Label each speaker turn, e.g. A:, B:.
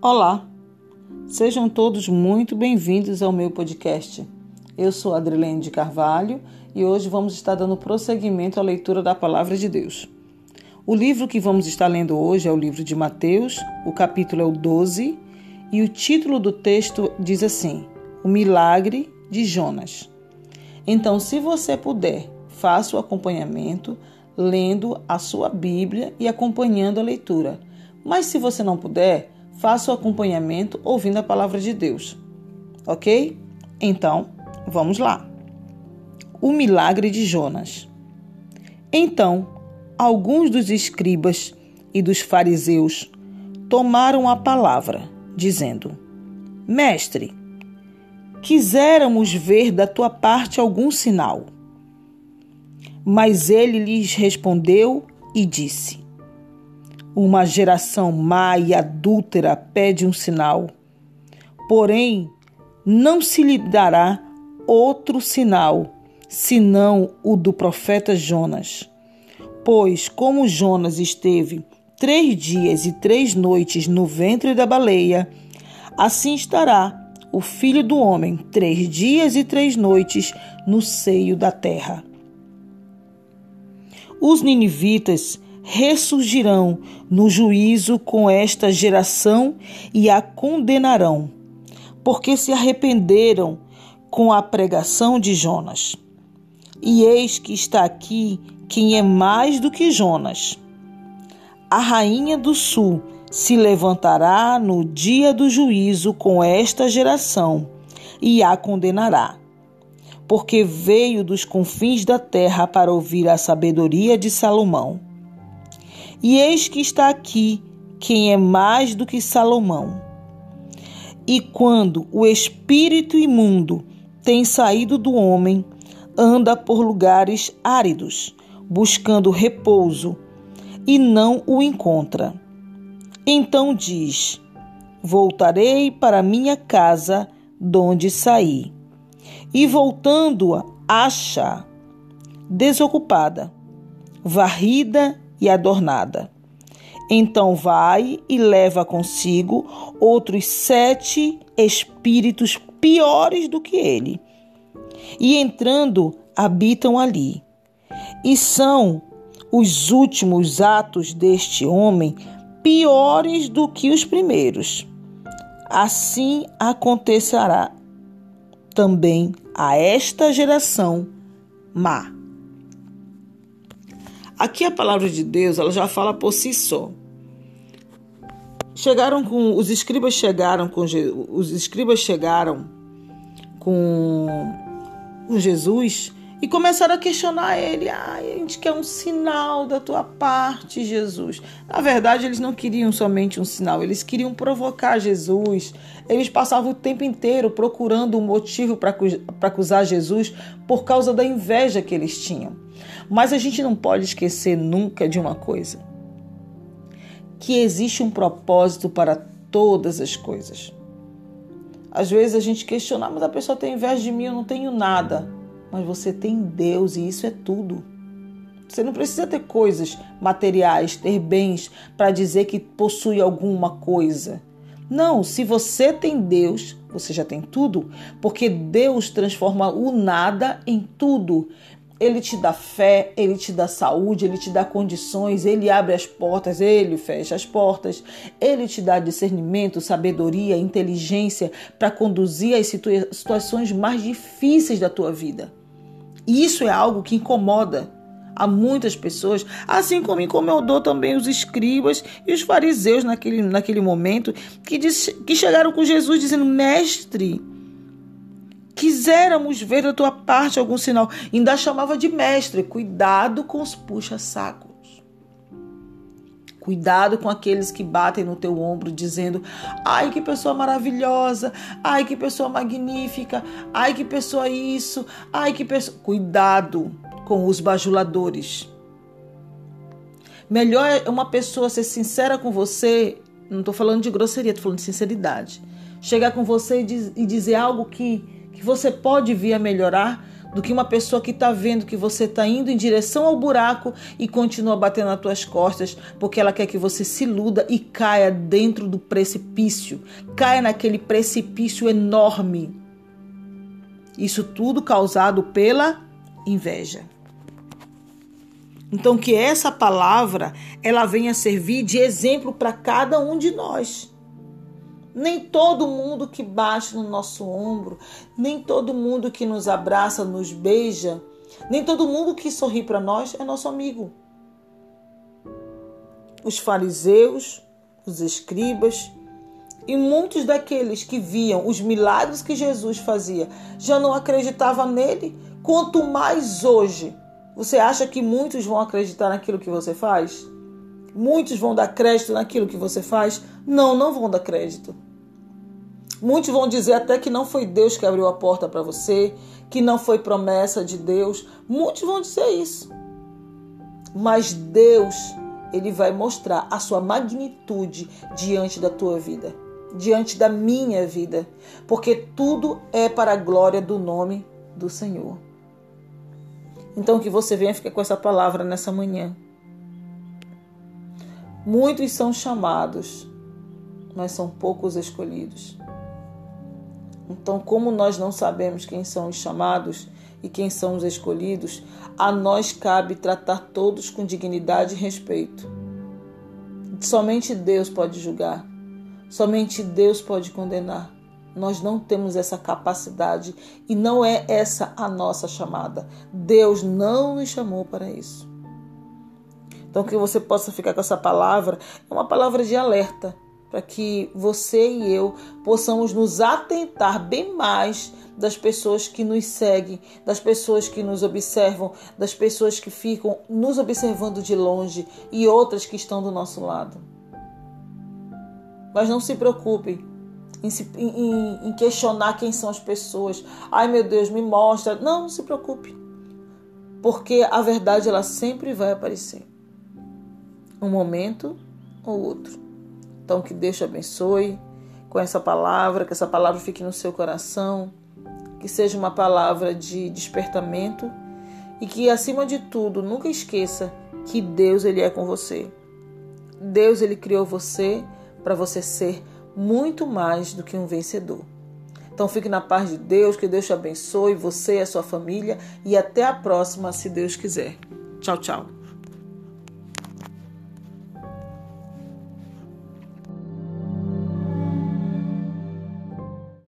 A: Olá, sejam todos muito bem-vindos ao meu podcast. Eu sou Adrilene de Carvalho e hoje vamos estar dando prosseguimento à leitura da Palavra de Deus. O livro que vamos estar lendo hoje é o livro de Mateus, o capítulo é o 12 e o título do texto diz assim: O Milagre de Jonas. Então, se você puder, faça o acompanhamento lendo a sua Bíblia e acompanhando a leitura. Mas se você não puder, faça o acompanhamento ouvindo a palavra de Deus. Ok? Então, vamos lá. O milagre de Jonas. Então, alguns dos escribas e dos fariseus tomaram a palavra, dizendo: Mestre, quiséramos ver da tua parte algum sinal. Mas ele lhes respondeu e disse: uma geração má e adúltera pede um sinal. Porém, não se lhe dará outro sinal, senão o do profeta Jonas. Pois, como Jonas esteve três dias e três noites no ventre da baleia, assim estará o filho do homem três dias e três noites no seio da terra. Os ninivitas ressurgirão no juízo com esta geração e a condenarão, porque se arrependeram com a pregação de Jonas. E eis que está aqui quem é mais do que Jonas. A rainha do sul se levantará no dia do juízo com esta geração e a condenará, porque veio dos confins da terra para ouvir a sabedoria de Salomão. E eis que está aqui quem é mais do que Salomão. E quando o espírito imundo tem saído do homem, anda por lugares áridos, buscando repouso, e não o encontra. Então diz: Voltarei para minha casa, donde saí. E voltando-a, acha desocupada, varrida e adornada. Então vai e leva consigo outros sete espíritos piores do que ele. E entrando, habitam ali. E são os últimos atos deste homem piores do que os primeiros. Assim acontecerá também a esta geração má. Aqui a palavra de Deus, ela já fala por si só. Chegaram com os escribas chegaram com os escribas chegaram com, com Jesus e começaram a questionar ele. Ah, a gente quer um sinal da tua parte, Jesus. Na verdade, eles não queriam somente um sinal, eles queriam provocar Jesus. Eles passavam o tempo inteiro procurando um motivo para acusar Jesus por causa da inveja que eles tinham. Mas a gente não pode esquecer nunca de uma coisa: que existe um propósito para todas as coisas. Às vezes a gente questiona, ah, mas a pessoa tem inveja de mim, eu não tenho nada. Mas você tem Deus e isso é tudo. Você não precisa ter coisas materiais, ter bens para dizer que possui alguma coisa. Não, se você tem Deus, você já tem tudo, porque Deus transforma o nada em tudo. Ele te dá fé, ele te dá saúde, ele te dá condições, ele abre as portas, ele fecha as portas, ele te dá discernimento, sabedoria, inteligência para conduzir as situa situações mais difíceis da tua vida. Isso é algo que incomoda a muitas pessoas, assim como incomodou também os escribas e os fariseus naquele, naquele momento, que, que chegaram com Jesus dizendo: Mestre, quiséramos ver da tua parte algum sinal. Ainda chamava de mestre. Cuidado com os puxa-sacos. Cuidado com aqueles que batem no teu ombro dizendo: "Ai, que pessoa maravilhosa! Ai, que pessoa magnífica! Ai, que pessoa isso! Ai, que pessoa". Cuidado com os bajuladores. Melhor é uma pessoa ser sincera com você, não estou falando de grosseria, estou falando de sinceridade. Chegar com você e, e dizer algo que que você pode vir a melhorar do que uma pessoa que está vendo que você está indo em direção ao buraco e continua batendo nas tuas costas, porque ela quer que você se iluda e caia dentro do precipício, caia naquele precipício enorme. Isso tudo causado pela inveja. Então que essa palavra ela venha servir de exemplo para cada um de nós. Nem todo mundo que bate no nosso ombro, nem todo mundo que nos abraça, nos beija, nem todo mundo que sorri para nós é nosso amigo. Os fariseus, os escribas e muitos daqueles que viam os milagres que Jesus fazia já não acreditavam nele, quanto mais hoje. Você acha que muitos vão acreditar naquilo que você faz? Muitos vão dar crédito naquilo que você faz? Não, não vão dar crédito. Muitos vão dizer até que não foi Deus que abriu a porta para você, que não foi promessa de Deus. Muitos vão dizer isso. Mas Deus, ele vai mostrar a sua magnitude diante da tua vida, diante da minha vida, porque tudo é para a glória do nome do Senhor. Então que você venha ficar com essa palavra nessa manhã. Muitos são chamados, mas são poucos escolhidos. Então, como nós não sabemos quem são os chamados e quem são os escolhidos, a nós cabe tratar todos com dignidade e respeito. Somente Deus pode julgar, somente Deus pode condenar. Nós não temos essa capacidade e não é essa a nossa chamada. Deus não nos chamou para isso. Então, que você possa ficar com essa palavra, é uma palavra de alerta para que você e eu possamos nos atentar bem mais das pessoas que nos seguem, das pessoas que nos observam, das pessoas que ficam nos observando de longe e outras que estão do nosso lado. Mas não se preocupe em, em, em questionar quem são as pessoas. Ai meu Deus, me mostra. Não, não se preocupe. Porque a verdade ela sempre vai aparecer. Um momento ou outro. Então, que Deus te abençoe com essa palavra, que essa palavra fique no seu coração, que seja uma palavra de despertamento e que, acima de tudo, nunca esqueça que Deus ele é com você. Deus ele criou você para você ser muito mais do que um vencedor. Então fique na paz de Deus, que Deus te abençoe, você e a sua família, e até a próxima, se Deus quiser. Tchau, tchau.